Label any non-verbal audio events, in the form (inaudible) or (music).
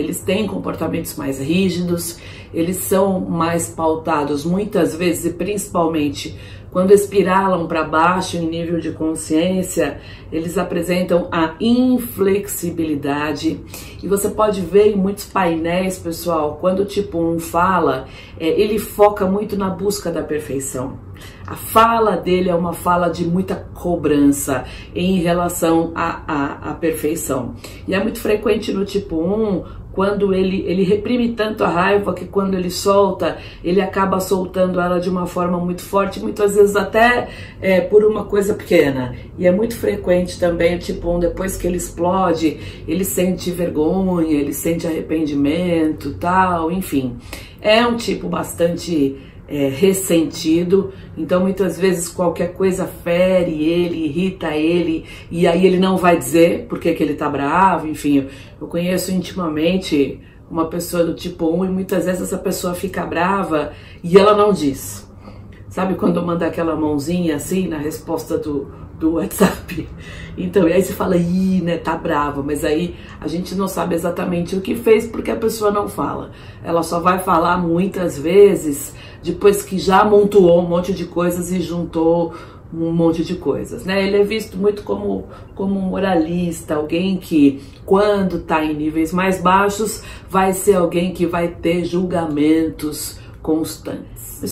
Eles têm comportamentos mais rígidos, eles são mais pautados muitas vezes e principalmente quando espiralam para baixo em nível de consciência, eles apresentam a inflexibilidade. E você pode ver em muitos painéis, pessoal, quando o tipo 1 fala, é, ele foca muito na busca da perfeição. A fala dele é uma fala de muita cobrança em relação à, à, perfeição. E é muito frequente no tipo 1 quando ele, ele reprime tanto a raiva que quando ele solta, ele acaba soltando ela de uma forma muito forte, muitas vezes até é, por uma coisa pequena. E é muito frequente também, tipo, um, depois que ele explode, ele sente vergonha, ele sente arrependimento, tal, enfim. É um tipo bastante é, ressentido, então muitas vezes qualquer coisa fere ele, irrita ele, e aí ele não vai dizer porque que ele tá bravo, enfim. Eu, conheço intimamente uma pessoa do tipo 1 e muitas vezes essa pessoa fica brava e ela não diz. Sabe quando manda aquela mãozinha assim na resposta do, do WhatsApp? (laughs) Então, e aí você fala, ih, né, tá brava, mas aí a gente não sabe exatamente o que fez porque a pessoa não fala. Ela só vai falar muitas vezes depois que já amontoou um monte de coisas e juntou um monte de coisas, né? Ele é visto muito como, como moralista, alguém que, quando está em níveis mais baixos, vai ser alguém que vai ter julgamentos constantes.